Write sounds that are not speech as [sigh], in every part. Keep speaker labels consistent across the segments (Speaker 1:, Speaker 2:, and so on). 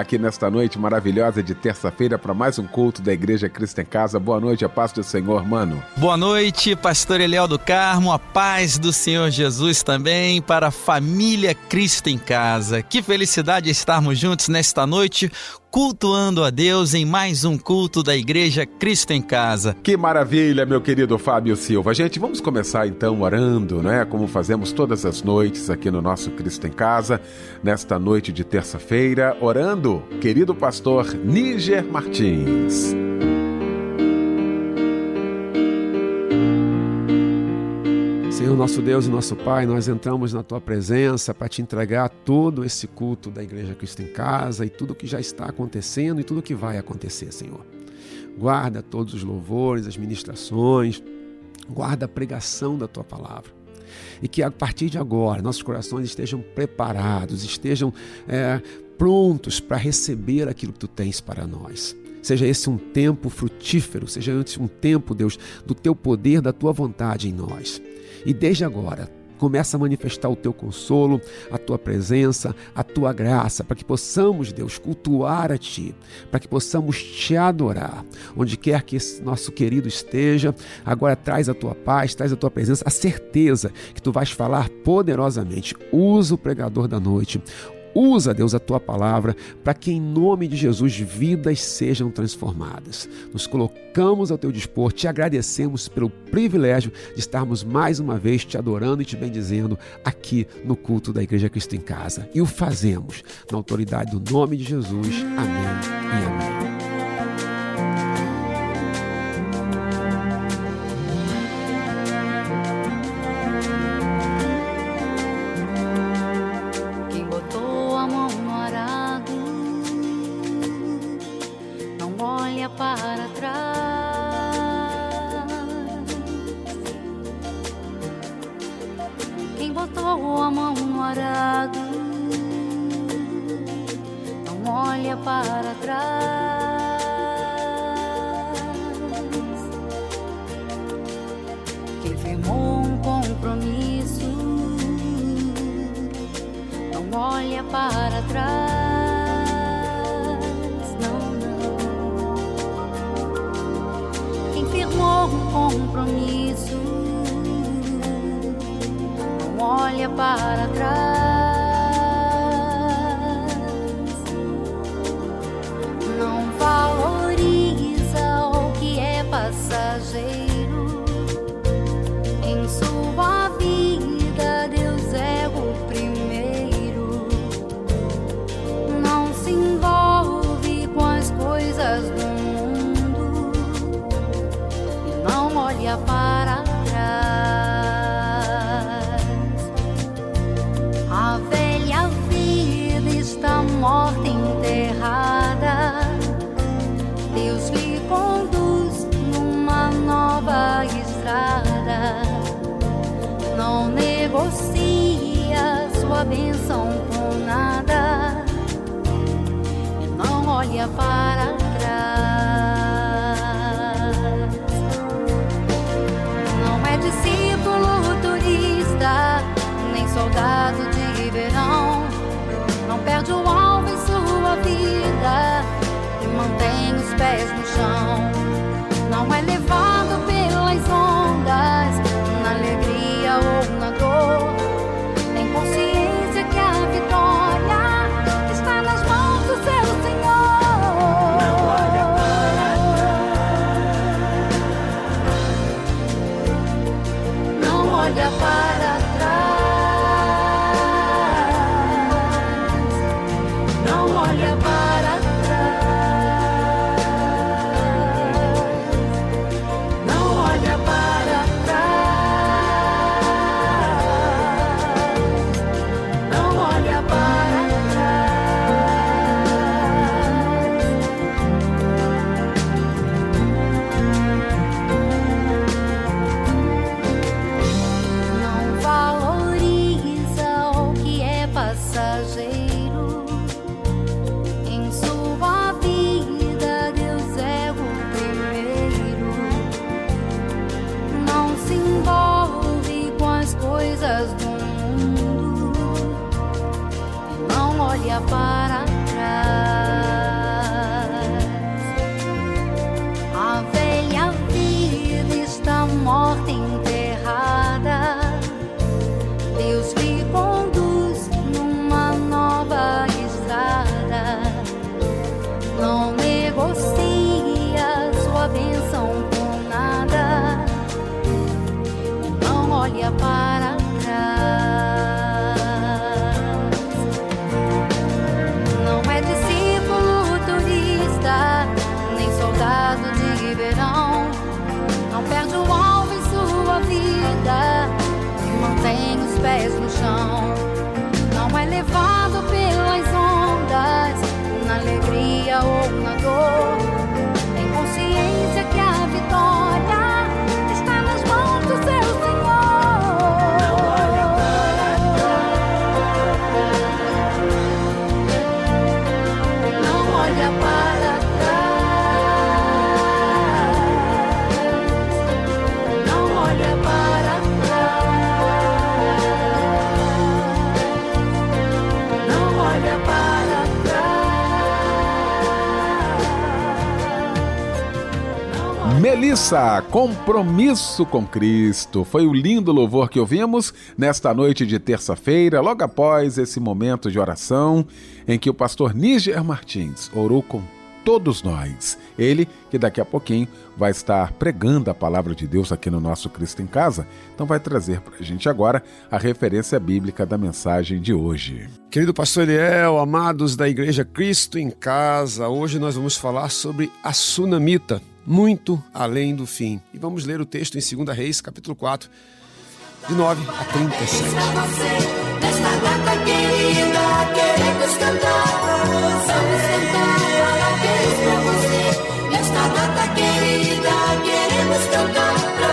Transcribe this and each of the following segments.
Speaker 1: aqui nesta noite maravilhosa de terça-feira para mais um culto da Igreja Cristo em Casa. Boa noite, a paz do Senhor, mano.
Speaker 2: Boa noite, pastor Eliel do Carmo, a paz do Senhor Jesus também para a família Cristo em Casa. Que felicidade estarmos juntos nesta noite cultuando a Deus em mais um culto da Igreja Cristo em Casa.
Speaker 1: Que maravilha, meu querido Fábio Silva. Gente, vamos começar então orando, né? Como fazemos todas as noites aqui no nosso Cristo em Casa, nesta noite de terça-feira, orando querido pastor Níger Martins.
Speaker 3: Senhor, nosso Deus e nosso Pai, nós entramos na tua presença para te entregar todo esse culto da Igreja Cristo em Casa e tudo que já está acontecendo e tudo que vai acontecer, Senhor. Guarda todos os louvores, as ministrações, guarda a pregação da tua palavra e que a partir de agora nossos corações estejam preparados, estejam é, prontos para receber aquilo que tu tens para nós. Seja esse um tempo frutífero, seja esse um tempo, Deus, do teu poder, da tua vontade em nós. E desde agora, começa a manifestar o teu consolo, a tua presença, a tua graça, para que possamos, Deus, cultuar a ti, para que possamos te adorar. Onde quer que esse nosso querido esteja, agora traz a tua paz, traz a tua presença, a certeza que tu vais falar poderosamente. Usa o pregador da noite, Usa, Deus, a tua palavra para que, em nome de Jesus, vidas sejam transformadas. Nos colocamos ao teu dispor, te agradecemos pelo privilégio de estarmos mais uma vez te adorando e te bendizendo aqui no culto da Igreja Cristo em Casa. E o fazemos na autoridade do nome de Jesus. Amém e amém.
Speaker 4: olha para trás. Não, não. Quem firmou um compromisso não olha para trás.
Speaker 1: Melissa, compromisso com Cristo. Foi o lindo louvor que ouvimos nesta noite de terça-feira, logo após esse momento de oração em que o pastor Níger Martins orou com todos nós. Ele que daqui a pouquinho vai estar pregando a palavra de Deus aqui no nosso Cristo em Casa, então vai trazer para a gente agora a referência bíblica da mensagem de hoje.
Speaker 3: Querido pastor Eliel, amados da Igreja Cristo em Casa, hoje nós vamos falar sobre a sunamita muito além do fim. E vamos ler o texto em 2 Reis, capítulo 4, de 9 a 37. Nesta data querida, queremos cantar,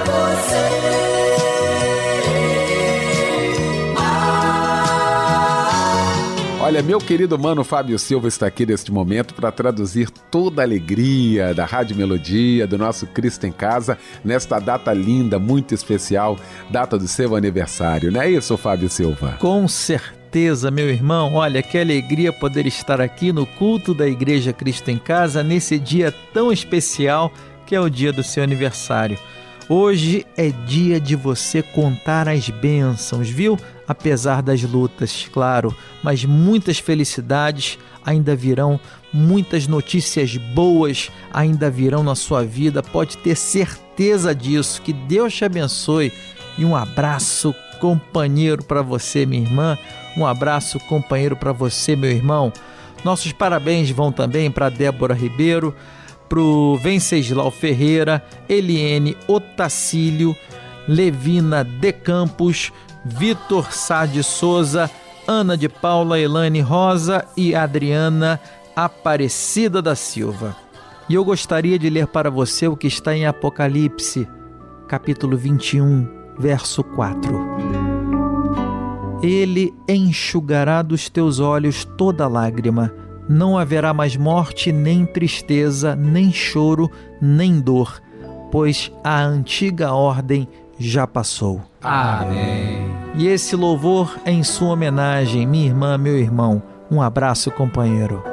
Speaker 3: você.
Speaker 1: Olha, meu querido mano Fábio Silva está aqui neste momento para traduzir toda a alegria da Rádio Melodia, do nosso Cristo em Casa, nesta data linda, muito especial, data do seu aniversário. Não é isso, Fábio Silva?
Speaker 2: Com certeza meu irmão. Olha, que alegria poder estar aqui no culto da Igreja Cristo em Casa nesse dia tão especial que é o dia do seu aniversário. Hoje é dia de você contar as bênçãos, viu? Apesar das lutas, claro, mas muitas felicidades ainda virão, muitas notícias boas ainda virão na sua vida. Pode ter certeza disso. Que Deus te abençoe e um abraço companheiro para você, minha irmã. Um abraço companheiro para você, meu irmão. Nossos parabéns vão também para Débora Ribeiro pro Venceslau Ferreira, Eliene Otacílio, Levina De Campos, Vitor Sá de Souza, Ana de Paula, Elane Rosa e Adriana Aparecida da Silva. E eu gostaria de ler para você o que está em Apocalipse, capítulo 21, verso 4. Ele enxugará dos teus olhos toda lágrima não haverá mais morte, nem tristeza, nem choro, nem dor, pois a antiga ordem já passou.
Speaker 1: Amém.
Speaker 2: E esse louvor é em sua homenagem, minha irmã, meu irmão. Um abraço, companheiro.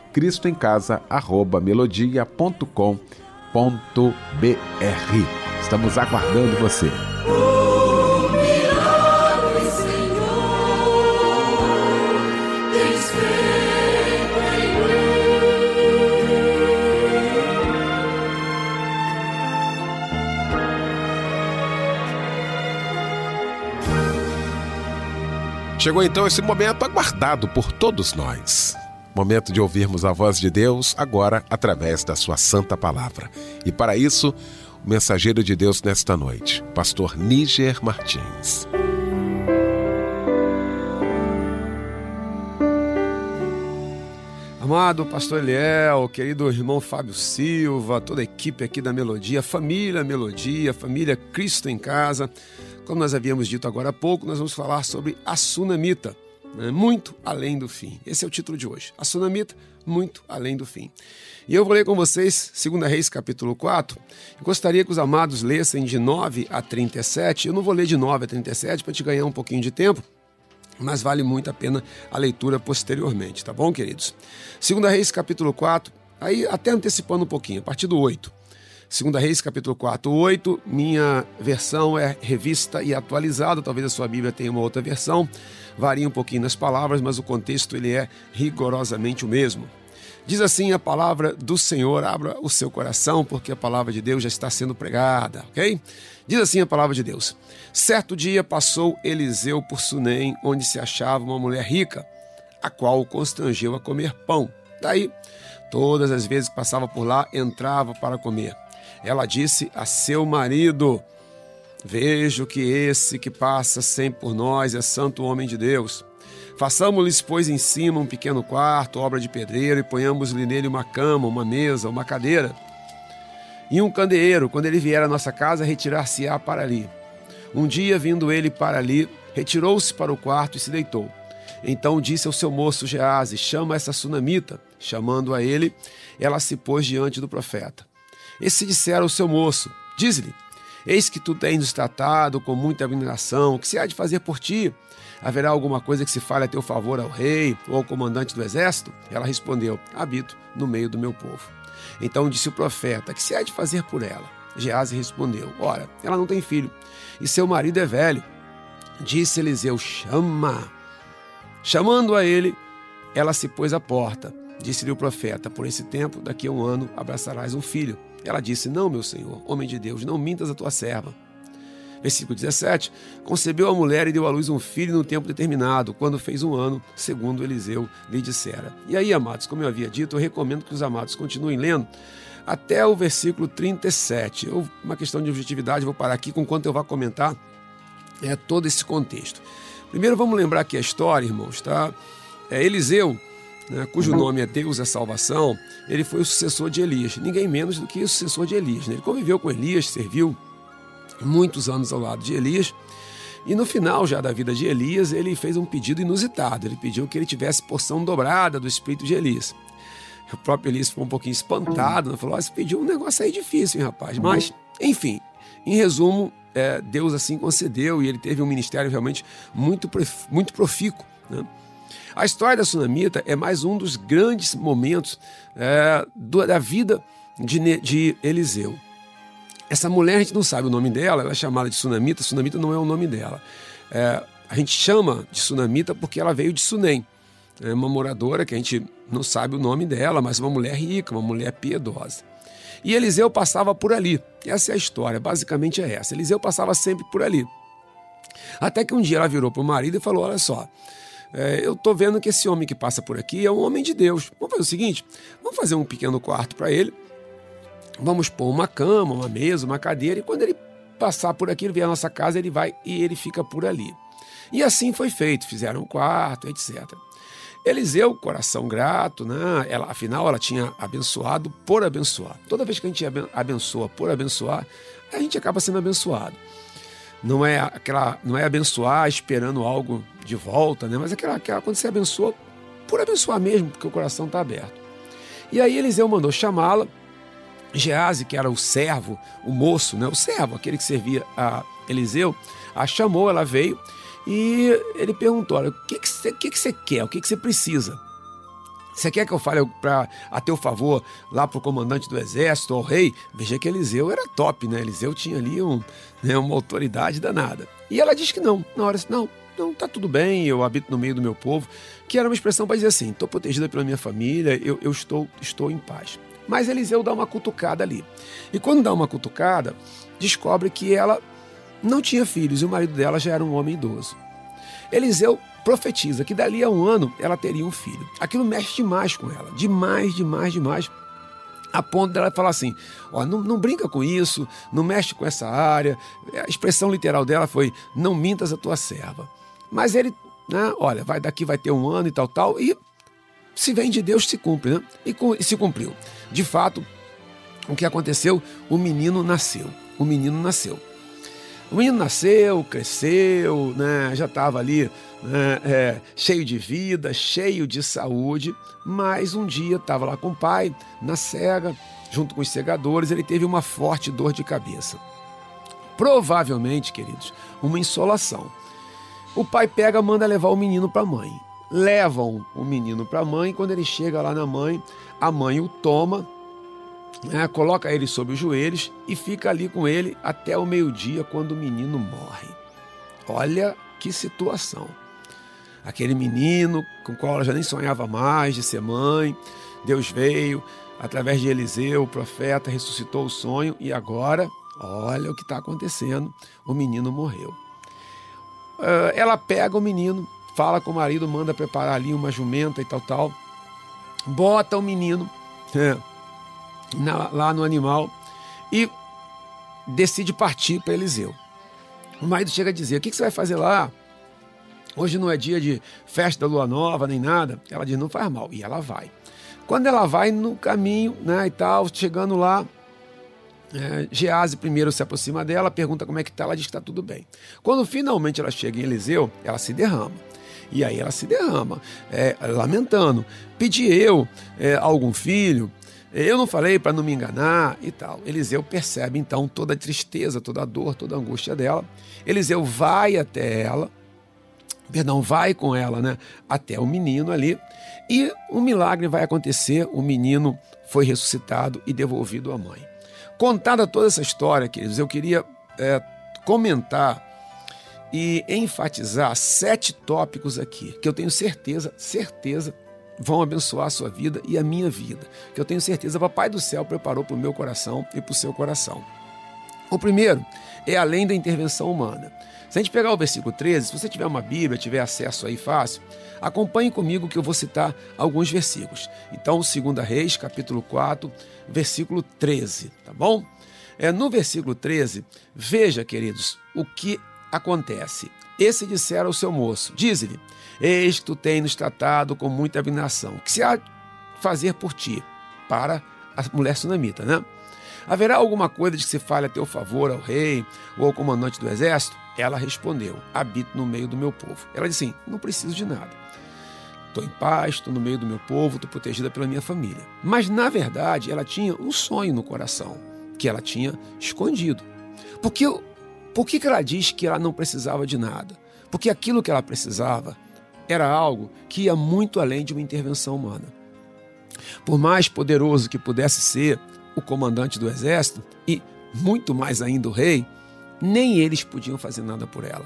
Speaker 1: cristoemcasa@melodia.com.br. Estamos aguardando você. Chegou então esse momento aguardado por todos nós. Momento de ouvirmos a voz de Deus agora através da sua santa palavra. E para isso, o mensageiro de Deus nesta noite, pastor Níger Martins.
Speaker 3: Amado pastor Eliel, querido irmão Fábio Silva, toda a equipe aqui da Melodia, família Melodia, família Cristo em Casa. Como nós havíamos dito agora há pouco, nós vamos falar sobre a Sunamita, né? muito além do fim. Esse é o título de hoje. A Sunamita, muito além do fim. E eu vou ler com vocês 2 Reis capítulo 4. Eu gostaria que os amados lessem de 9 a 37. Eu não vou ler de 9 a 37 para te ganhar um pouquinho de tempo, mas vale muito a pena a leitura posteriormente, tá bom, queridos? 2 Reis capítulo 4, aí até antecipando um pouquinho, a partir do 8. 2 Reis capítulo 4, 8, minha versão é revista e atualizada, talvez a sua Bíblia tenha uma outra versão, varia um pouquinho nas palavras, mas o contexto ele é rigorosamente o mesmo. Diz assim a palavra do Senhor, abra o seu coração, porque a palavra de Deus já está sendo pregada, ok? Diz assim a palavra de Deus: Certo dia passou Eliseu por Sunem, onde se achava uma mulher rica, a qual o constrangeu a comer pão. Daí, todas as vezes que passava por lá, entrava para comer. Ela disse a seu marido: Vejo que esse que passa sempre por nós é santo homem de Deus. Façamos-lhes, pois, em cima um pequeno quarto, obra de pedreiro, e ponhamos-lhe nele uma cama, uma mesa, uma cadeira. E um candeeiro, quando ele vier à nossa casa, retirar-se-á para ali. Um dia, vindo ele para ali, retirou-se para o quarto e se deitou. Então disse ao seu moço Gease: Chama essa sunamita. Chamando a ele, ela se pôs diante do profeta. Esse dissera ao seu moço: Diz-lhe: Eis que tu tens nos tratado com muita admiração, o que se há de fazer por ti? Haverá alguma coisa que se fale a teu favor ao rei ou ao comandante do exército? Ela respondeu: Habito no meio do meu povo. Então disse o profeta: Que se há de fazer por ela? Gease respondeu: Ora, ela não tem filho, e seu marido é velho. Disse Eliseu: Chama. Chamando a ele, ela se pôs à porta. Disse-lhe o profeta: Por esse tempo, daqui a um ano, abraçarás um filho. Ela disse: Não, meu senhor, homem de Deus, não mintas a tua serva. Versículo 17: Concebeu a mulher e deu à luz um filho no tempo determinado, quando fez um ano, segundo Eliseu lhe dissera. E aí, amados, como eu havia dito, eu recomendo que os amados continuem lendo até o versículo 37. Eu, uma questão de objetividade, vou parar aqui com quanto eu vou comentar é, todo esse contexto. Primeiro, vamos lembrar aqui a história, irmãos, tá? É, Eliseu, né, cujo nome é Deus é Salvação, ele foi o sucessor de Elias, ninguém menos do que o sucessor de Elias. Né? Ele conviveu com Elias, serviu muitos anos ao lado de Elias. E no final já da vida de Elias, ele fez um pedido inusitado. Ele pediu que ele tivesse porção dobrada do espírito de Elias. O próprio Elias ficou um pouquinho espantado, né? falou: Você pediu um negócio aí difícil, hein, rapaz? Mas, enfim, em resumo, é, Deus assim concedeu e ele teve um ministério realmente muito, muito profícuo. Né? A história da Sunamita é mais um dos grandes momentos é, do, da vida de, de Eliseu. Essa mulher, a gente não sabe o nome dela, ela é chamada de Sunamita, Sunamita não é o nome dela. É, a gente chama de Sunamita porque ela veio de Sunem. é uma moradora que a gente não sabe o nome dela, mas uma mulher rica, uma mulher piedosa. E Eliseu passava por ali. Essa é a história, basicamente é essa. Eliseu passava sempre por ali. Até que um dia ela virou para o marido e falou: Olha só, é, eu estou vendo que esse homem que passa por aqui é um homem de Deus. Vamos fazer o seguinte: vamos fazer um pequeno quarto para ele, vamos pôr uma cama, uma mesa, uma cadeira, e quando ele passar por aqui, ele vier à nossa casa, ele vai e ele fica por ali. E assim foi feito, fizeram um quarto, etc. Eliseu, coração grato, né? Ela, afinal, ela tinha abençoado por abençoar. Toda vez que a gente abençoa por abençoar, a gente acaba sendo abençoado. Não é aquela, não é abençoar esperando algo de volta, né? Mas aquela, aquela quando você abençoa por abençoar mesmo, porque o coração está aberto. E aí Eliseu mandou chamá-la. Gease, que era o servo, o moço, né? O servo, aquele que servia a Eliseu, a chamou, ela veio e ele perguntou: Olha, o que, que, você, que, que você quer? O que, que você precisa? Você quer que eu fale pra, a teu favor lá para o comandante do exército, ao rei? Veja que Eliseu era top, né? Eliseu tinha ali um, né, uma autoridade danada. E ela diz que não. Na hora, não, não, tá tudo bem, eu habito no meio do meu povo. Que era uma expressão para dizer assim: estou protegida pela minha família, eu, eu estou, estou em paz. Mas Eliseu dá uma cutucada ali. E quando dá uma cutucada, descobre que ela não tinha filhos e o marido dela já era um homem idoso. Eliseu profetiza que dali a um ano ela teria um filho. Aquilo mexe demais com ela, demais, demais, demais. A ponto dela falar assim: ó, não, não brinca com isso, não mexe com essa área. A expressão literal dela foi: não mintas a tua serva. Mas ele, né, olha, vai daqui vai ter um ano e tal, tal, e se vem de Deus se cumpre, né? E, e se cumpriu. De fato, o que aconteceu? O menino nasceu. O menino nasceu. O menino nasceu, cresceu, né, já estava ali né, é, cheio de vida, cheio de saúde, mas um dia estava lá com o pai, na cega, junto com os segadores, ele teve uma forte dor de cabeça. Provavelmente, queridos, uma insolação. O pai pega, manda levar o menino para a mãe. Levam o menino para a mãe, quando ele chega lá na mãe, a mãe o toma, né, coloca ele sobre os joelhos e fica ali com ele até o meio-dia, quando o menino morre. Olha que situação. Aquele menino com o qual ela já nem sonhava mais de ser mãe, Deus veio através de Eliseu, o profeta, ressuscitou o sonho e agora, olha o que está acontecendo: o menino morreu. Ah, ela pega o menino, fala com o marido, manda preparar ali uma jumenta e tal, tal, bota o menino. É, na, lá no animal e decide partir para Eliseu. O marido chega a dizer: O que, que você vai fazer lá? Hoje não é dia de festa da lua nova nem nada. Ela diz: Não faz mal. E ela vai. Quando ela vai no caminho, né, e tal, chegando lá, é, Gease primeiro se aproxima dela, pergunta como é que tá, ela diz que está tudo bem. Quando finalmente ela chega em Eliseu, ela se derrama. E aí ela se derrama, é, lamentando. Pedi eu é, algum filho, eu não falei para não me enganar e tal. Eliseu percebe então toda a tristeza, toda a dor, toda a angústia dela. Eliseu vai até ela, perdão, vai com ela, né, até o menino ali, e um milagre vai acontecer. O menino foi ressuscitado e devolvido à mãe. Contada toda essa história, queridos, eu queria é, comentar e enfatizar sete tópicos aqui que eu tenho certeza, certeza vão abençoar a sua vida e a minha vida, que eu tenho certeza o Papai do Céu preparou para o meu coração e para o seu coração. O primeiro é além da intervenção humana. Se a gente pegar o versículo 13, se você tiver uma Bíblia, tiver acesso aí fácil, acompanhe comigo que eu vou citar alguns versículos. Então, 2 Reis, capítulo 4, versículo 13, tá bom? É, no versículo 13, veja, queridos, o que acontece. Esse dissera ao seu moço: Diz-lhe, eis que tu tens nos tratado com muita abinação. O que se há de fazer por ti? Para a mulher sunamita, né? Haverá alguma coisa de que se fale a teu favor ao rei ou ao comandante do exército? Ela respondeu: Habito no meio do meu povo. Ela disse assim: Não preciso de nada. Estou em paz, estou no meio do meu povo, estou protegida pela minha família. Mas, na verdade, ela tinha um sonho no coração que ela tinha escondido. Porque por que, que ela diz que ela não precisava de nada? Porque aquilo que ela precisava era algo que ia muito além de uma intervenção humana. Por mais poderoso que pudesse ser o comandante do exército e muito mais ainda o rei, nem eles podiam fazer nada por ela.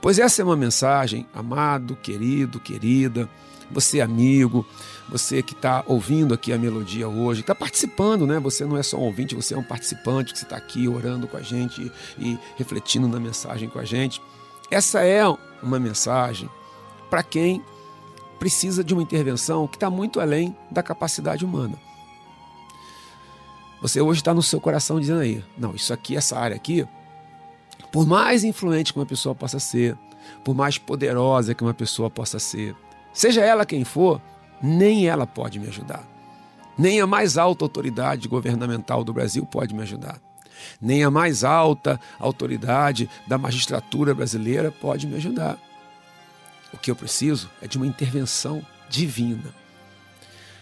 Speaker 3: Pois essa é uma mensagem, amado, querido, querida, você amigo, você que está ouvindo aqui a melodia hoje, está participando, né? Você não é só um ouvinte, você é um participante que está aqui orando com a gente e refletindo na mensagem com a gente. Essa é uma mensagem para quem precisa de uma intervenção que está muito além da capacidade humana. Você hoje está no seu coração dizendo aí, não, isso aqui, essa área aqui, por mais influente que uma pessoa possa ser, por mais poderosa que uma pessoa possa ser, seja ela quem for, nem ela pode me ajudar. Nem a mais alta autoridade governamental do Brasil pode me ajudar. Nem a mais alta autoridade da magistratura brasileira pode me ajudar. O que eu preciso é de uma intervenção divina.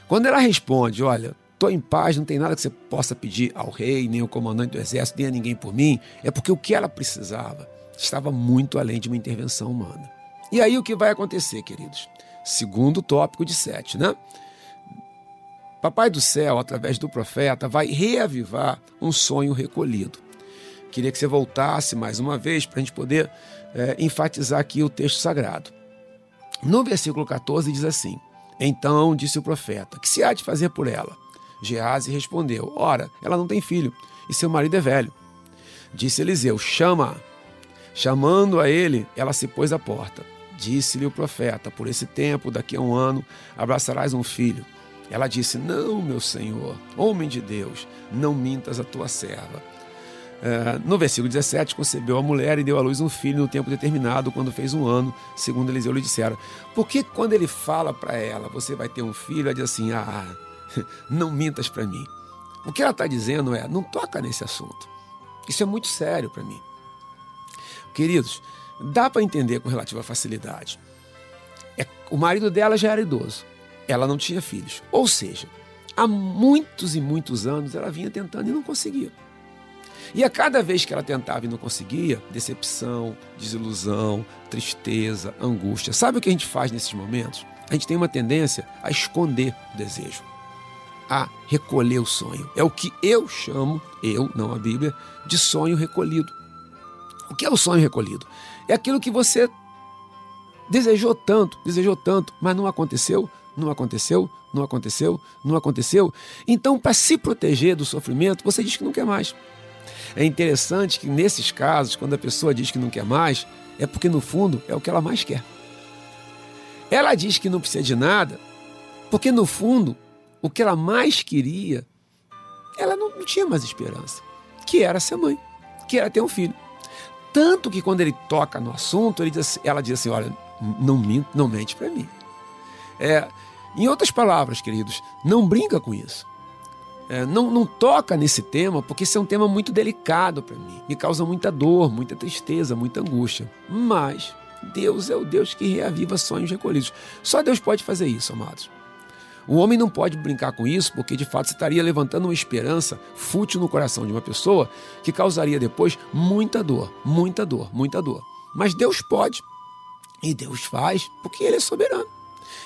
Speaker 3: Quando ela responde, olha, estou em paz, não tem nada que você possa pedir ao rei, nem ao comandante do exército, nem a ninguém por mim, é porque o que ela precisava estava muito além de uma intervenção humana. E aí o que vai acontecer, queridos? Segundo tópico de sete, né? Papai do céu, através do profeta, vai reavivar um sonho recolhido. Queria que você voltasse mais uma vez para a gente poder é, enfatizar aqui o texto sagrado. No versículo 14 diz assim: Então disse o profeta: Que se há de fazer por ela? Gease respondeu: Ora, ela não tem filho, e seu marido é velho. Disse Eliseu: Chama. Chamando a ele, ela se pôs à porta. Disse-lhe o profeta: Por esse tempo, daqui a um ano, abraçarás um filho. Ela disse: Não, meu senhor, homem de Deus, não mintas a tua serva. Uh, no versículo 17, concebeu a mulher e deu à luz um filho no tempo determinado, quando fez um ano, segundo Eliseu lhe disseram. Por que quando ele fala para ela, você vai ter um filho, ela diz assim: Ah, [laughs] não mintas para mim. O que ela está dizendo é: não toca nesse assunto. Isso é muito sério para mim. Queridos, dá para entender com relativa facilidade. É, o marido dela já era idoso, ela não tinha filhos. Ou seja, há muitos e muitos anos ela vinha tentando e não conseguia. E a cada vez que ela tentava e não conseguia, decepção, desilusão, tristeza, angústia. Sabe o que a gente faz nesses momentos? A gente tem uma tendência a esconder o desejo a recolher o sonho. É o que eu chamo, eu, não a Bíblia, de sonho recolhido. O que é o sonho recolhido? É aquilo que você desejou tanto, desejou tanto, mas não aconteceu, não aconteceu, não aconteceu, não aconteceu. Então, para se proteger do sofrimento, você diz que não quer mais. É interessante que nesses casos, quando a pessoa diz que não quer mais, é porque no fundo é o que ela mais quer. Ela diz que não precisa de nada, porque no fundo o que ela mais queria, ela não, tinha mais esperança, que era ser mãe, que era ter um filho. Tanto que quando ele toca no assunto, diz, ela diz assim: olha, não, minto, não mente para mim. É, em outras palavras, queridos, não brinca com isso. É, não, não toca nesse tema, porque esse é um tema muito delicado para mim. Me causa muita dor, muita tristeza, muita angústia. Mas Deus é o Deus que reaviva sonhos recolhidos. Só Deus pode fazer isso, amados. O homem não pode brincar com isso, porque de fato você estaria levantando uma esperança fútil no coração de uma pessoa que causaria depois muita dor, muita dor, muita dor. Mas Deus pode. E Deus faz, porque Ele é soberano.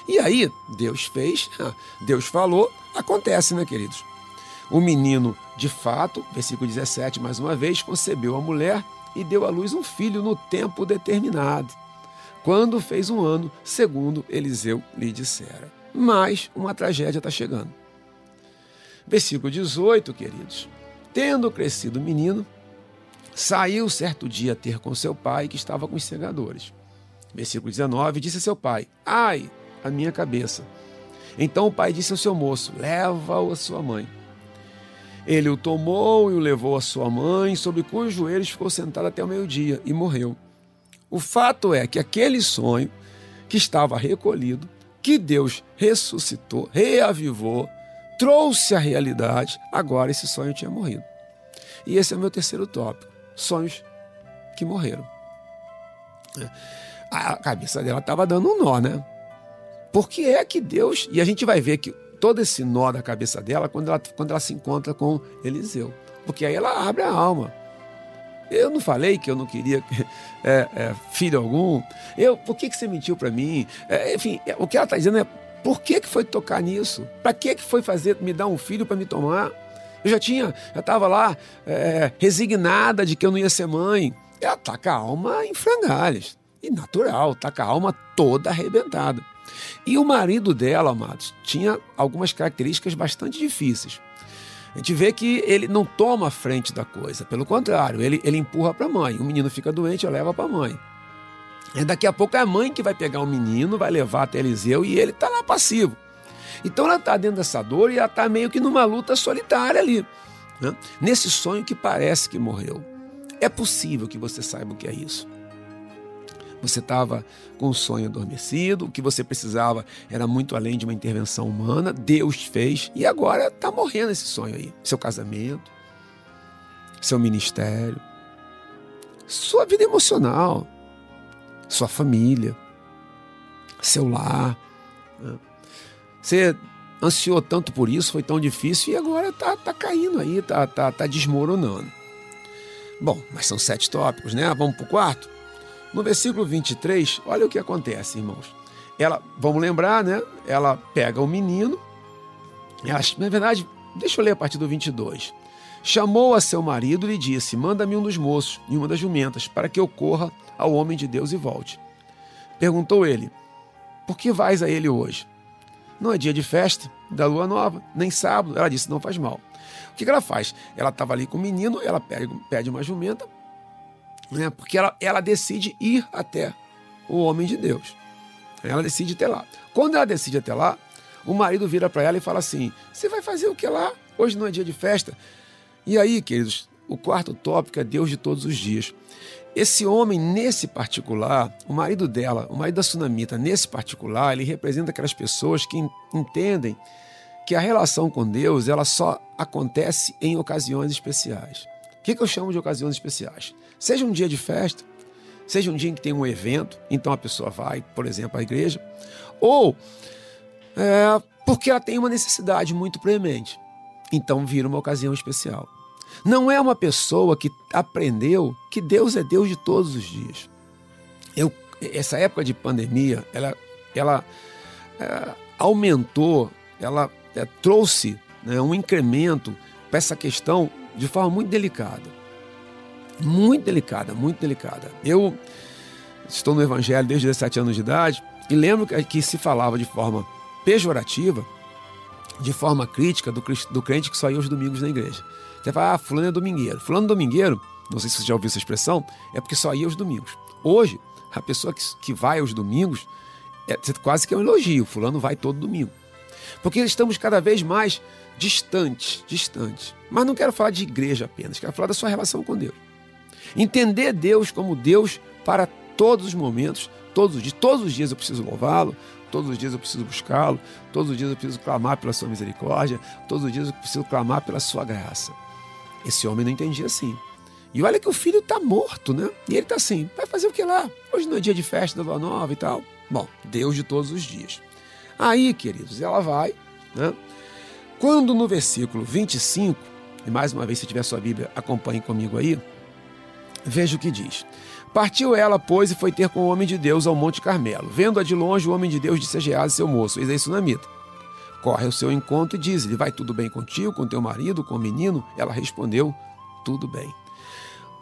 Speaker 3: E aí, Deus fez, Deus falou, acontece, né, queridos? O menino, de fato, versículo 17, mais uma vez, concebeu a mulher e deu à luz um filho no tempo determinado, quando fez um ano, segundo Eliseu lhe dissera mas uma tragédia está chegando. Versículo 18, queridos. Tendo crescido o menino, saiu certo dia ter com seu pai, que estava com os segadores. Versículo 19, disse a seu pai: Ai, a minha cabeça. Então o pai disse ao seu moço: Leva-o a sua mãe. Ele o tomou e o levou à sua mãe, sobre cujos joelhos ficou sentado até o meio-dia e morreu. O fato é que aquele sonho que estava recolhido que Deus ressuscitou, reavivou, trouxe a realidade, agora esse sonho tinha morrido. E esse é o meu terceiro tópico: sonhos que morreram. É. A cabeça dela estava dando um nó, né? Porque é que Deus. E a gente vai ver que todo esse nó da cabeça dela quando ela, quando ela se encontra com Eliseu. Porque aí ela abre a alma. Eu não falei que eu não queria [laughs] é, é, filho algum. Eu, por que, que você mentiu para mim? É, enfim, é, o que ela está dizendo é por que, que foi tocar nisso? Para que, que foi fazer me dar um filho para me tomar? Eu já tinha, já estava lá é, resignada de que eu não ia ser mãe. Ela com a alma em frangalhos. E natural, com a alma toda arrebentada. E o marido dela, amados, tinha algumas características bastante difíceis. A gente vê que ele não toma a frente da coisa, pelo contrário, ele, ele empurra para a mãe. O menino fica doente, leva para a mãe. E daqui a pouco é a mãe que vai pegar o menino, vai levar até Eliseu e ele está lá passivo. Então ela está dentro dessa dor e ela está meio que numa luta solitária ali. Né? Nesse sonho que parece que morreu. É possível que você saiba o que é isso. Você estava com o sonho adormecido, o que você precisava era muito além de uma intervenção humana, Deus fez e agora está morrendo esse sonho aí. Seu casamento, seu ministério, sua vida emocional, sua família, seu lar. Né? Você ansiou tanto por isso, foi tão difícil e agora está tá caindo aí, está tá, tá desmoronando. Bom, mas são sete tópicos, né? Vamos para o quarto? No versículo 23, olha o que acontece, irmãos. Ela, vamos lembrar, né? Ela pega o menino, ela, na verdade, deixa eu ler a partir do 22. Chamou a seu marido e lhe disse: Manda-me um dos moços e uma das jumentas, para que eu corra ao homem de Deus e volte. Perguntou ele: Por que vais a ele hoje? Não é dia de festa, da lua nova, nem sábado. Ela disse: Não faz mal. O que ela faz? Ela estava ali com o menino, ela pede, pede uma jumenta, né? porque ela, ela decide ir até o homem de Deus. Ela decide até lá. Quando ela decide até lá, o marido vira para ela e fala assim: Você vai fazer o que lá? Hoje não é dia de festa. E aí, queridos, o quarto tópico é Deus de todos os dias. Esse homem, nesse particular, o marido dela, o marido da sunamita, nesse particular, ele representa aquelas pessoas que entendem que a relação com Deus ela só acontece em ocasiões especiais. O que, que eu chamo de ocasiões especiais? Seja um dia de festa, seja um dia em que tem um evento, então a pessoa vai, por exemplo, à igreja, ou é, porque ela tem uma necessidade muito premente, então vira uma ocasião especial. Não é uma pessoa que aprendeu que Deus é Deus de todos os dias. Eu, essa época de pandemia, ela, ela é, aumentou, ela é, trouxe né, um incremento para essa questão de forma muito delicada. Muito delicada, muito delicada. Eu estou no Evangelho desde 17 anos de idade e lembro que, se falava de forma pejorativa, de forma crítica do, do crente que só ia aos domingos na igreja. Você fala, ah, fulano é domingueiro. Fulano domingueiro, não sei se você já ouviu essa expressão, é porque só ia aos domingos. Hoje, a pessoa que, que vai aos domingos, é quase que é um elogio. Fulano vai todo domingo. Porque estamos cada vez mais distantes, distantes. Mas não quero falar de igreja apenas, quero falar da sua relação com Deus. Entender Deus como Deus para todos os momentos, todos os dias. Todos os dias eu preciso louvá-lo, todos os dias eu preciso buscá-lo, todos os dias eu preciso clamar pela sua misericórdia, todos os dias eu preciso clamar pela sua graça. Esse homem não entendia assim. E olha que o filho está morto, né? E ele está assim, vai fazer o que lá? Hoje não é dia de festa da lua nova e tal. Bom, Deus de todos os dias. Aí, queridos, ela vai, né? Quando no versículo 25, e mais uma vez, se tiver sua Bíblia, acompanhe comigo aí, veja o que diz. Partiu ela, pois, e foi ter com o homem de Deus ao Monte Carmelo. Vendo-a de longe, o homem de Deus disse a Gease, seu moço, eis aí Sunamita. Corre ao seu encontro e diz-lhe, vai tudo bem contigo, com teu marido, com o menino? Ela respondeu, tudo bem.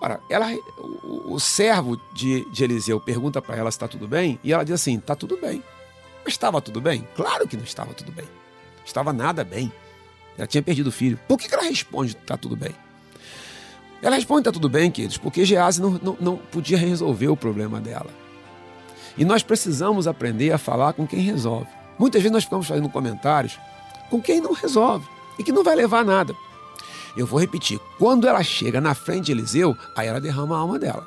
Speaker 3: Ora, ela, o, o servo de, de Eliseu pergunta para ela se está tudo bem, e ela diz assim, está tudo bem. Mas estava tudo bem? Claro que não estava tudo bem. Estava nada bem. Ela tinha perdido o filho. Por que, que ela responde está tudo bem? Ela responde está tudo bem, queridos, porque Gease não, não, não podia resolver o problema dela. E nós precisamos aprender a falar com quem resolve. Muitas vezes nós ficamos fazendo comentários com quem não resolve e que não vai levar a nada. Eu vou repetir: quando ela chega na frente de Eliseu, aí ela derrama a alma dela.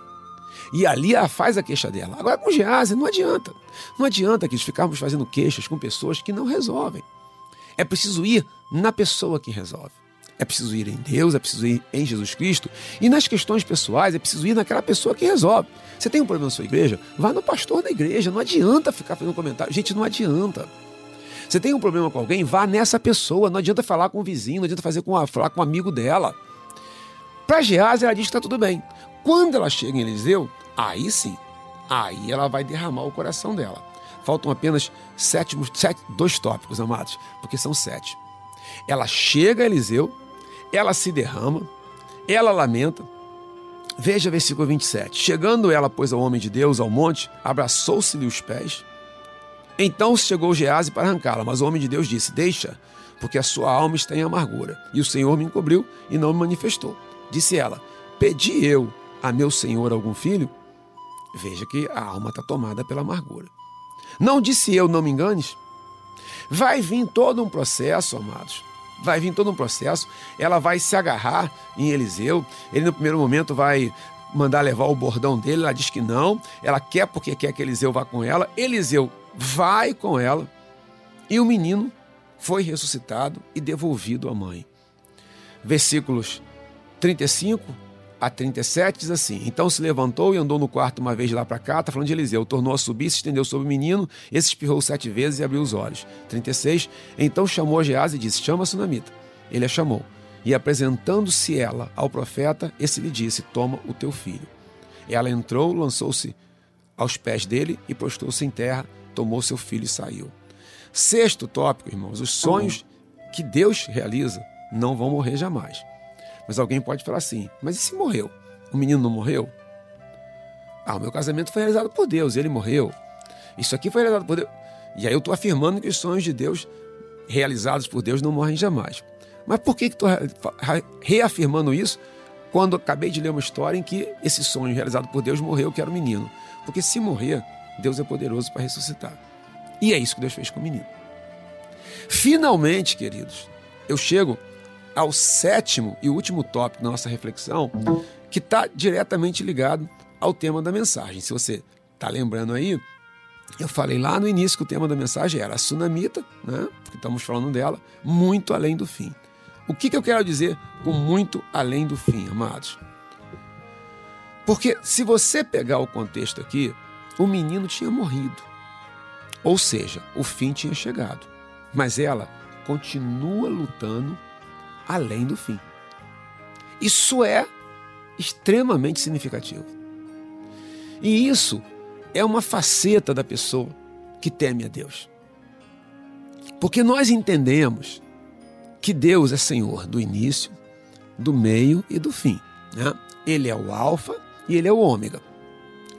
Speaker 3: E ali ela faz a queixa dela. Agora com Gease não adianta. Não adianta que ficarmos fazendo queixas com pessoas que não resolvem. É preciso ir na pessoa que resolve. É preciso ir em Deus, é preciso ir em Jesus Cristo. E nas questões pessoais, é preciso ir naquela pessoa que resolve. Você tem um problema na sua igreja? Vá no pastor da igreja. Não adianta ficar fazendo comentário. Gente, não adianta. Você tem um problema com alguém? Vá nessa pessoa. Não adianta falar com o vizinho, não adianta fazer com a, falar com um amigo dela. Para Gease, ela diz que está tudo bem. Quando ela chega em Eliseu, aí sim, aí ela vai derramar o coração dela. Faltam apenas sete, sete, dois tópicos, amados, porque são sete. Ela chega a Eliseu, ela se derrama, ela lamenta. Veja versículo 27. Chegando ela, pois, ao homem de Deus, ao monte, abraçou-se-lhe os pés Então chegou Gease para arrancá-la, mas o homem de Deus disse: Deixa, porque a sua alma está em amargura. E o Senhor me encobriu e não me manifestou. Disse ela: Pedi eu a meu senhor algum filho? Veja que a alma está tomada pela amargura. Não disse eu, não me enganes? Vai vir todo um processo, amados. Vai vir todo um processo. Ela vai se agarrar em Eliseu. Ele, no primeiro momento, vai mandar levar o bordão dele. Ela diz que não. Ela quer porque quer que Eliseu vá com ela. Eliseu vai com ela. E o menino foi ressuscitado e devolvido à mãe. Versículos 35 a 37 diz assim: Então se levantou e andou no quarto uma vez lá para cá, está falando de Eliseu, tornou a subir, se estendeu sobre o menino, esse espirrou sete vezes e abriu os olhos. 36, então chamou a Geás e disse: Chama a sunamita. Ele a chamou. E apresentando-se ela ao profeta, esse lhe disse: Toma o teu filho. Ela entrou, lançou-se aos pés dele e prostrou-se em terra, tomou seu filho e saiu. Sexto tópico, irmãos: os sonhos que Deus realiza não vão morrer jamais. Mas alguém pode falar assim: mas e se morreu? O menino não morreu? Ah, o meu casamento foi realizado por Deus, ele morreu. Isso aqui foi realizado por Deus. E aí eu estou afirmando que os sonhos de Deus, realizados por Deus, não morrem jamais. Mas por que estou reafirmando isso quando acabei de ler uma história em que esse sonho realizado por Deus morreu, que era o menino? Porque se morrer, Deus é poderoso para ressuscitar. E é isso que Deus fez com o menino. Finalmente, queridos, eu chego ao sétimo e último tópico da nossa reflexão, que está diretamente ligado ao tema da mensagem. Se você está lembrando aí, eu falei lá no início que o tema da mensagem era a sunamita, né? que estamos falando dela, muito além do fim. O que, que eu quero dizer com muito além do fim, amados? Porque se você pegar o contexto aqui, o menino tinha morrido. Ou seja, o fim tinha chegado. Mas ela continua lutando além do fim. Isso é extremamente significativo. E isso é uma faceta da pessoa que teme a Deus. Porque nós entendemos que Deus é Senhor do início, do meio e do fim. Né? Ele é o Alfa e ele é o Ômega.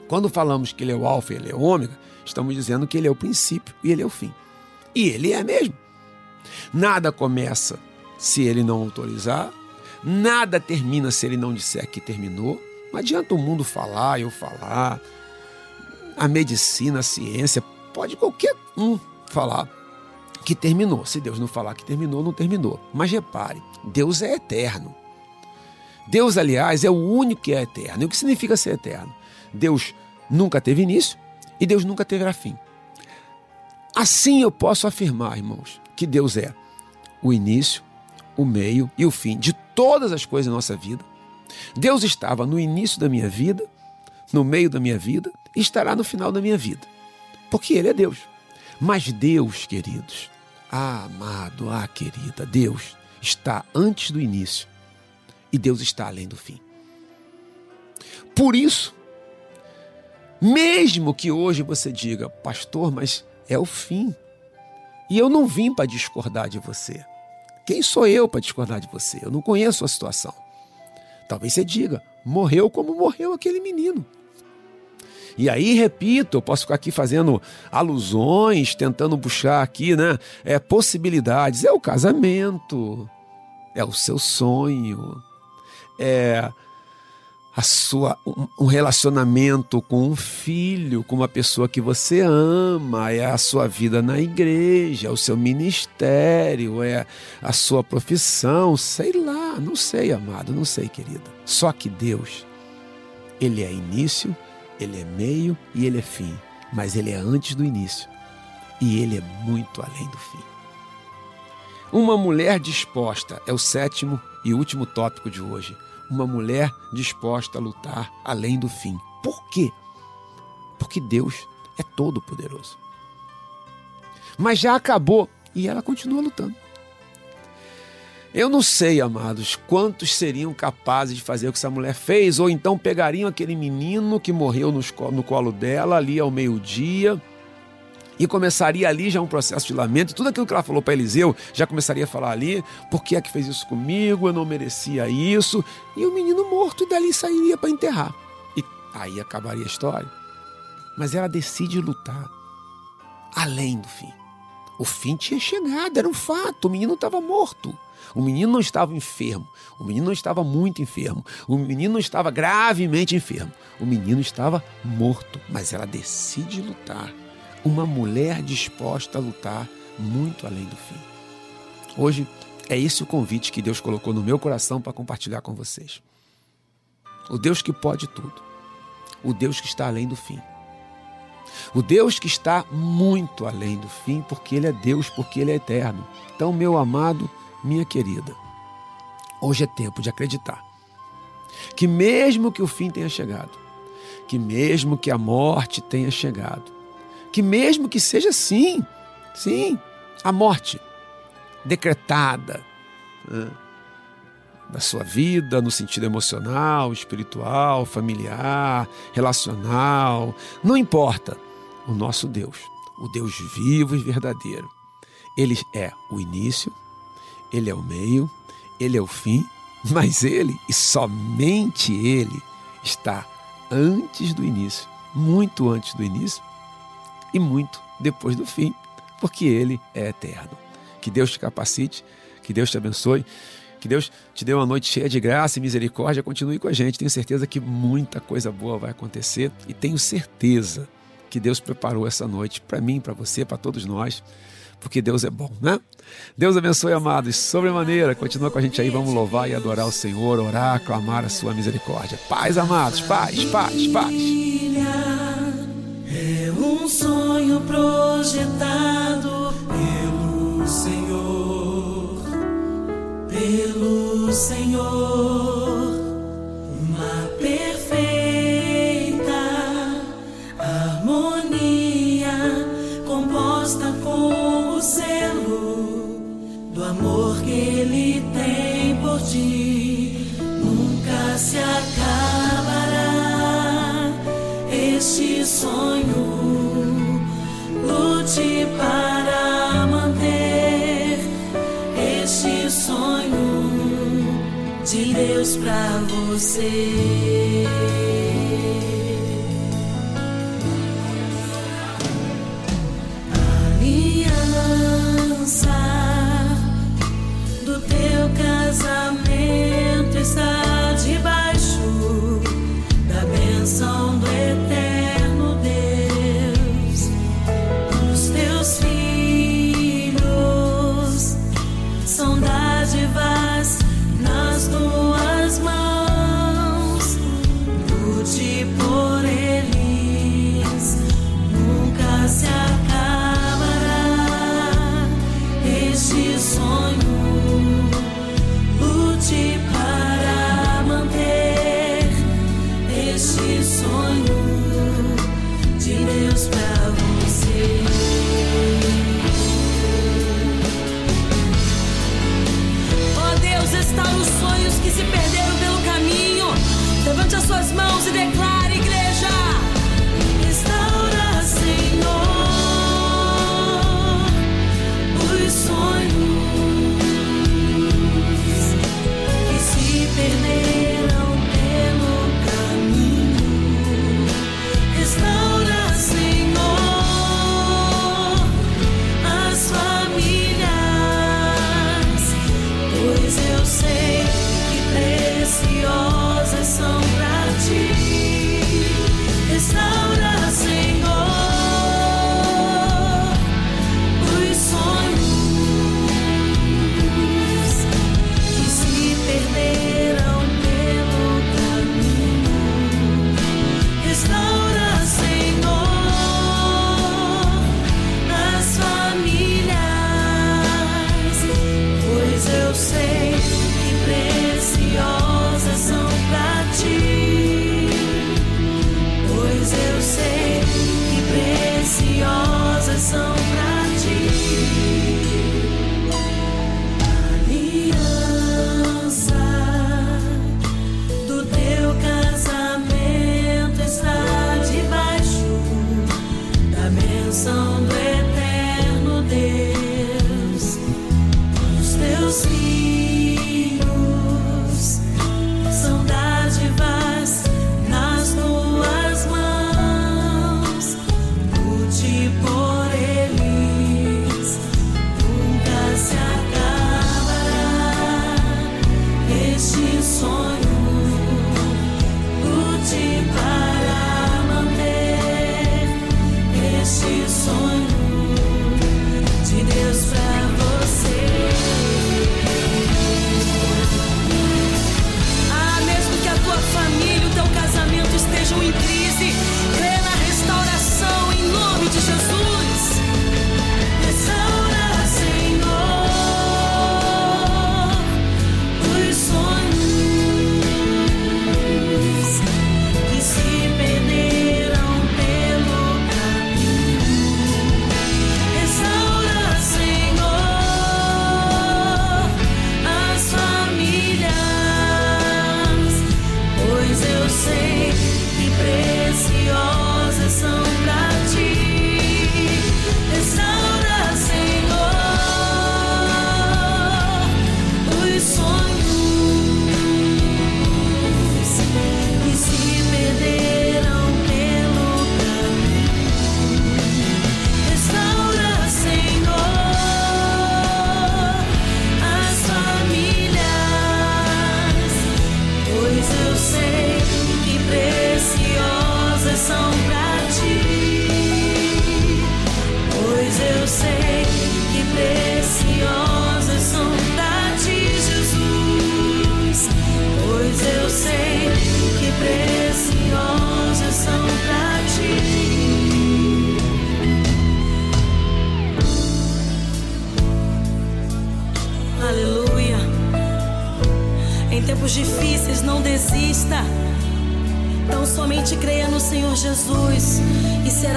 Speaker 3: Quando falamos que ele é o Alfa e ele é o Ômega, estamos dizendo que ele é o princípio e ele é o fim. E ele é mesmo. Nada começa se ele não autorizar. Nada termina se ele não disser que terminou. Não adianta o mundo falar, eu falar. A medicina, a ciência, pode qualquer um falar que terminou. Se Deus não falar que terminou, não terminou. Mas repare, Deus é eterno. Deus, aliás, é o único que é eterno. E o que significa ser eterno? Deus nunca teve início e Deus nunca teve fim. Assim eu posso afirmar, irmãos, que Deus é o início, o meio e o fim de todas as coisas da nossa vida. Deus estava no início da minha vida, no meio da minha vida e estará no final da minha vida. Porque Ele é Deus. Mas Deus, queridos, ah, amado, ah, querida, Deus está antes do início e Deus está além do fim. Por isso, mesmo que hoje você diga, pastor, mas é o fim. E eu não vim para discordar de você. Quem sou eu para discordar de você? Eu não conheço a situação. Talvez você diga, morreu como morreu aquele menino. E aí, repito, eu posso ficar aqui fazendo alusões, tentando puxar aqui, né? É, possibilidades. É o casamento, é o seu sonho, é a sua um relacionamento com um filho, com uma pessoa que você ama, é a sua vida na igreja, é o seu ministério, é a sua profissão, sei lá, não sei, amado, não sei, querida. Só que Deus, ele é início, ele é meio e ele é fim, mas ele é antes do início e ele é muito além do fim. Uma mulher disposta é o sétimo e último tópico de hoje uma mulher disposta a lutar além do fim. Por quê? Porque Deus é todo poderoso. Mas já acabou e ela continua lutando. Eu não sei, amados, quantos seriam capazes de fazer o que essa mulher fez, ou então pegariam aquele menino que morreu no colo dela ali ao meio-dia e começaria ali já um processo de lamento. Tudo aquilo que ela falou para Eliseu já começaria a falar ali: por que é que fez isso comigo? Eu não merecia isso. E o menino morto, e dali sairia para enterrar. E aí acabaria a história. Mas ela decide lutar. além do fim. O fim tinha chegado, era um fato. O menino estava morto. O menino não estava enfermo. O menino não estava muito enfermo. O menino não estava gravemente enfermo. O menino estava morto. Mas ela decide lutar. Uma mulher disposta a lutar muito além do fim. Hoje é esse o convite que Deus colocou no meu coração para compartilhar com vocês. O Deus que pode tudo. O Deus que está além do fim. O Deus que está muito além do fim, porque Ele é Deus, porque Ele é eterno. Então, meu amado, minha querida, hoje é tempo de acreditar que, mesmo que o fim tenha chegado, que mesmo que a morte tenha chegado, que mesmo que seja sim, sim, a morte decretada né, da sua vida no sentido emocional, espiritual, familiar, relacional, não importa o nosso Deus, o Deus vivo e verdadeiro. Ele é o início, ele é o meio, ele é o fim, [laughs] mas ele e somente ele está antes do início, muito antes do início e muito depois do fim, porque ele é eterno. Que Deus te capacite, que Deus te abençoe, que Deus te dê uma noite cheia de graça e misericórdia. Continue com a gente, tenho certeza que muita coisa boa vai acontecer e tenho certeza que Deus preparou essa noite para mim, para você, para todos nós, porque Deus é bom, né? Deus abençoe, amados, sobremaneira. Continua com a gente aí, vamos louvar e adorar o Senhor, orar, clamar a sua misericórdia. Paz, amados, paz, paz, paz.
Speaker 5: Sonho projetado pelo Senhor, pelo Senhor, uma perfeita harmonia composta com o selo do amor que Ele tem por ti, nunca se acabará este sonho. De Deus pra você. Aliança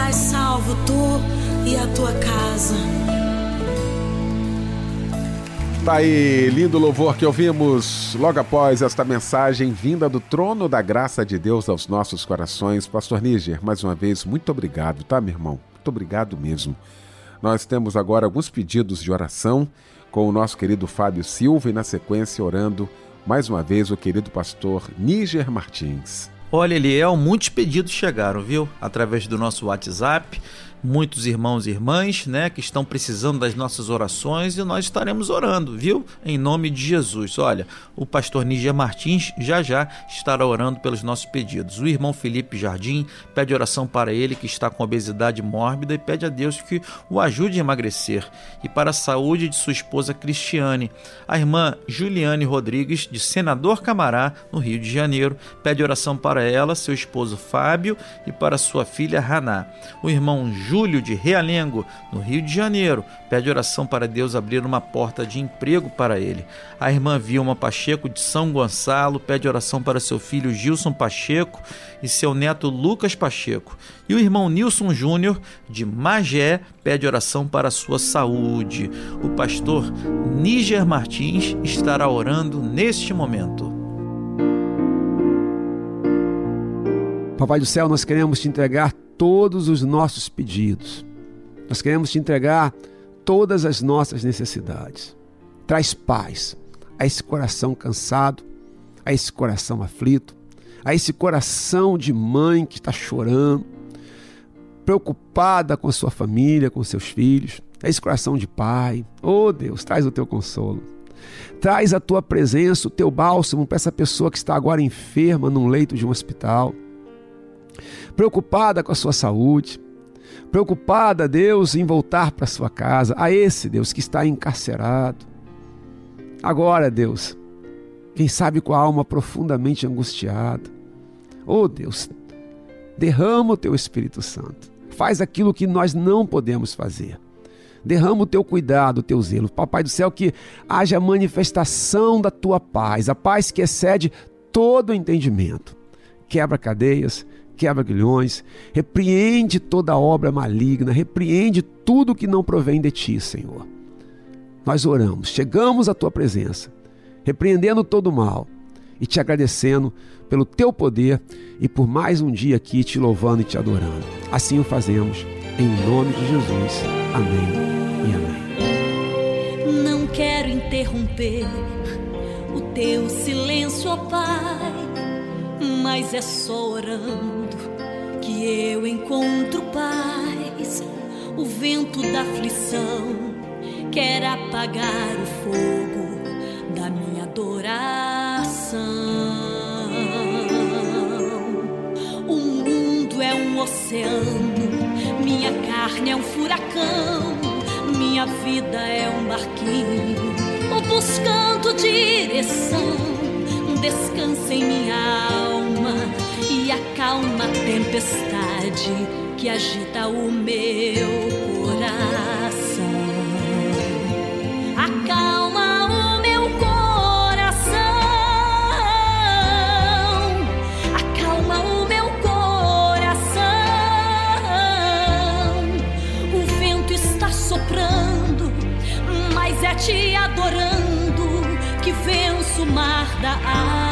Speaker 5: serás salvo, tu e a tua casa.
Speaker 1: Tá aí, lindo louvor que ouvimos logo após esta mensagem vinda do trono da graça de Deus aos nossos corações. Pastor Níger, mais uma vez, muito obrigado, tá, meu irmão? Muito obrigado mesmo. Nós temos agora alguns pedidos de oração com o nosso querido Fábio Silva e, na sequência, orando mais uma vez o querido pastor Níger Martins.
Speaker 2: Olha, Eliel, muitos pedidos chegaram, viu? Através do nosso WhatsApp. Muitos irmãos e irmãs, né, que estão precisando das nossas orações e nós estaremos orando, viu? Em nome de Jesus. Olha, o pastor Níger Martins já já estará orando pelos nossos pedidos. O irmão Felipe Jardim pede oração para ele que está com obesidade mórbida e pede a Deus que o ajude a emagrecer e para a saúde de sua esposa Cristiane. A irmã Juliane Rodrigues, de Senador Camará, no Rio de Janeiro, pede oração para ela, seu esposo Fábio e para sua filha Haná. O irmão Júlio de Realengo, no Rio de Janeiro, pede oração para Deus abrir uma porta de emprego para ele. A irmã Vilma Pacheco, de São Gonçalo, pede oração para seu filho Gilson Pacheco e seu neto Lucas Pacheco. E o irmão Nilson Júnior, de Magé, pede oração para sua saúde. O pastor Níger Martins estará orando neste momento.
Speaker 3: Papai do céu, nós queremos te entregar todos os nossos pedidos. Nós queremos te entregar todas as nossas necessidades. Traz paz a esse coração cansado, a esse coração aflito, a esse coração de mãe que está chorando, preocupada com a sua família, com seus filhos, a esse coração de pai. Oh Deus, traz o teu consolo. Traz a tua presença, o teu bálsamo para essa pessoa que está agora enferma num leito de um hospital preocupada com a sua saúde, preocupada, Deus, em voltar para sua casa, a esse Deus que está encarcerado. Agora, Deus, quem sabe com a alma profundamente angustiada. Oh, Deus, derrama o teu Espírito Santo. Faz aquilo que nós não podemos fazer. Derrama o teu cuidado, o teu zelo. Papai do céu, que haja manifestação da tua paz, a paz que excede todo o entendimento. Quebra cadeias, quebra grilhões, repreende toda obra maligna, repreende tudo que não provém de ti, Senhor. Nós oramos, chegamos à tua presença, repreendendo todo o mal e te agradecendo pelo teu poder e por mais um dia aqui te louvando e te adorando. Assim o fazemos, em nome de Jesus. Amém e
Speaker 5: amém. Não quero interromper o teu silêncio, ó Pai, mas é só orando que eu encontro paz. O vento da aflição quer apagar o fogo da minha adoração. O mundo é um oceano, minha carne é um furacão, minha vida é um barquinho buscando direção. Descansa em minha alma e acalma a tempestade que agita o meu coração. Acalma o meu coração. Acalma o meu coração. O vento está soprando, mas é te adorando que venço o mar da aflição.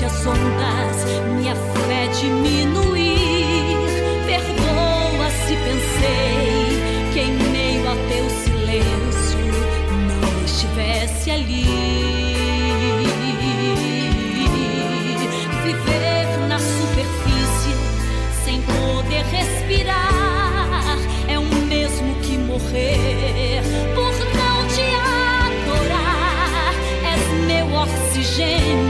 Speaker 5: Deixe as ondas minha fé diminuir. Perdoa se pensei que em meio ao teu silêncio não estivesse ali. Viver na superfície sem poder respirar é o mesmo que morrer por não te adorar. És meu oxigênio.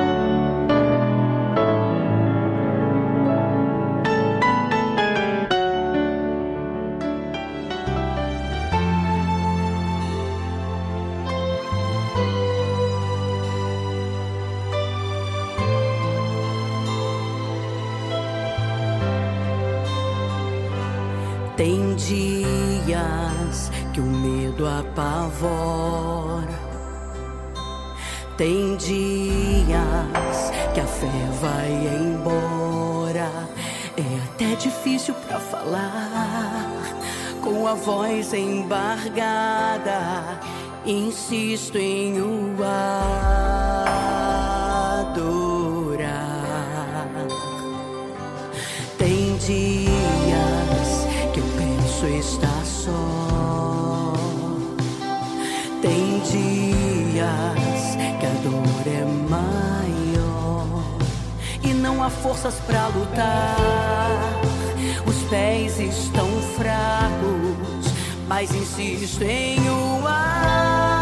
Speaker 6: Apavora. Tem dias que a fé vai embora. É até difícil pra falar com a voz embargada. Insisto em o adorar. Tem dias que eu penso estar dias que a dor é maior e não há forças pra lutar. Os pés estão fracos, mas insisto em o adorar.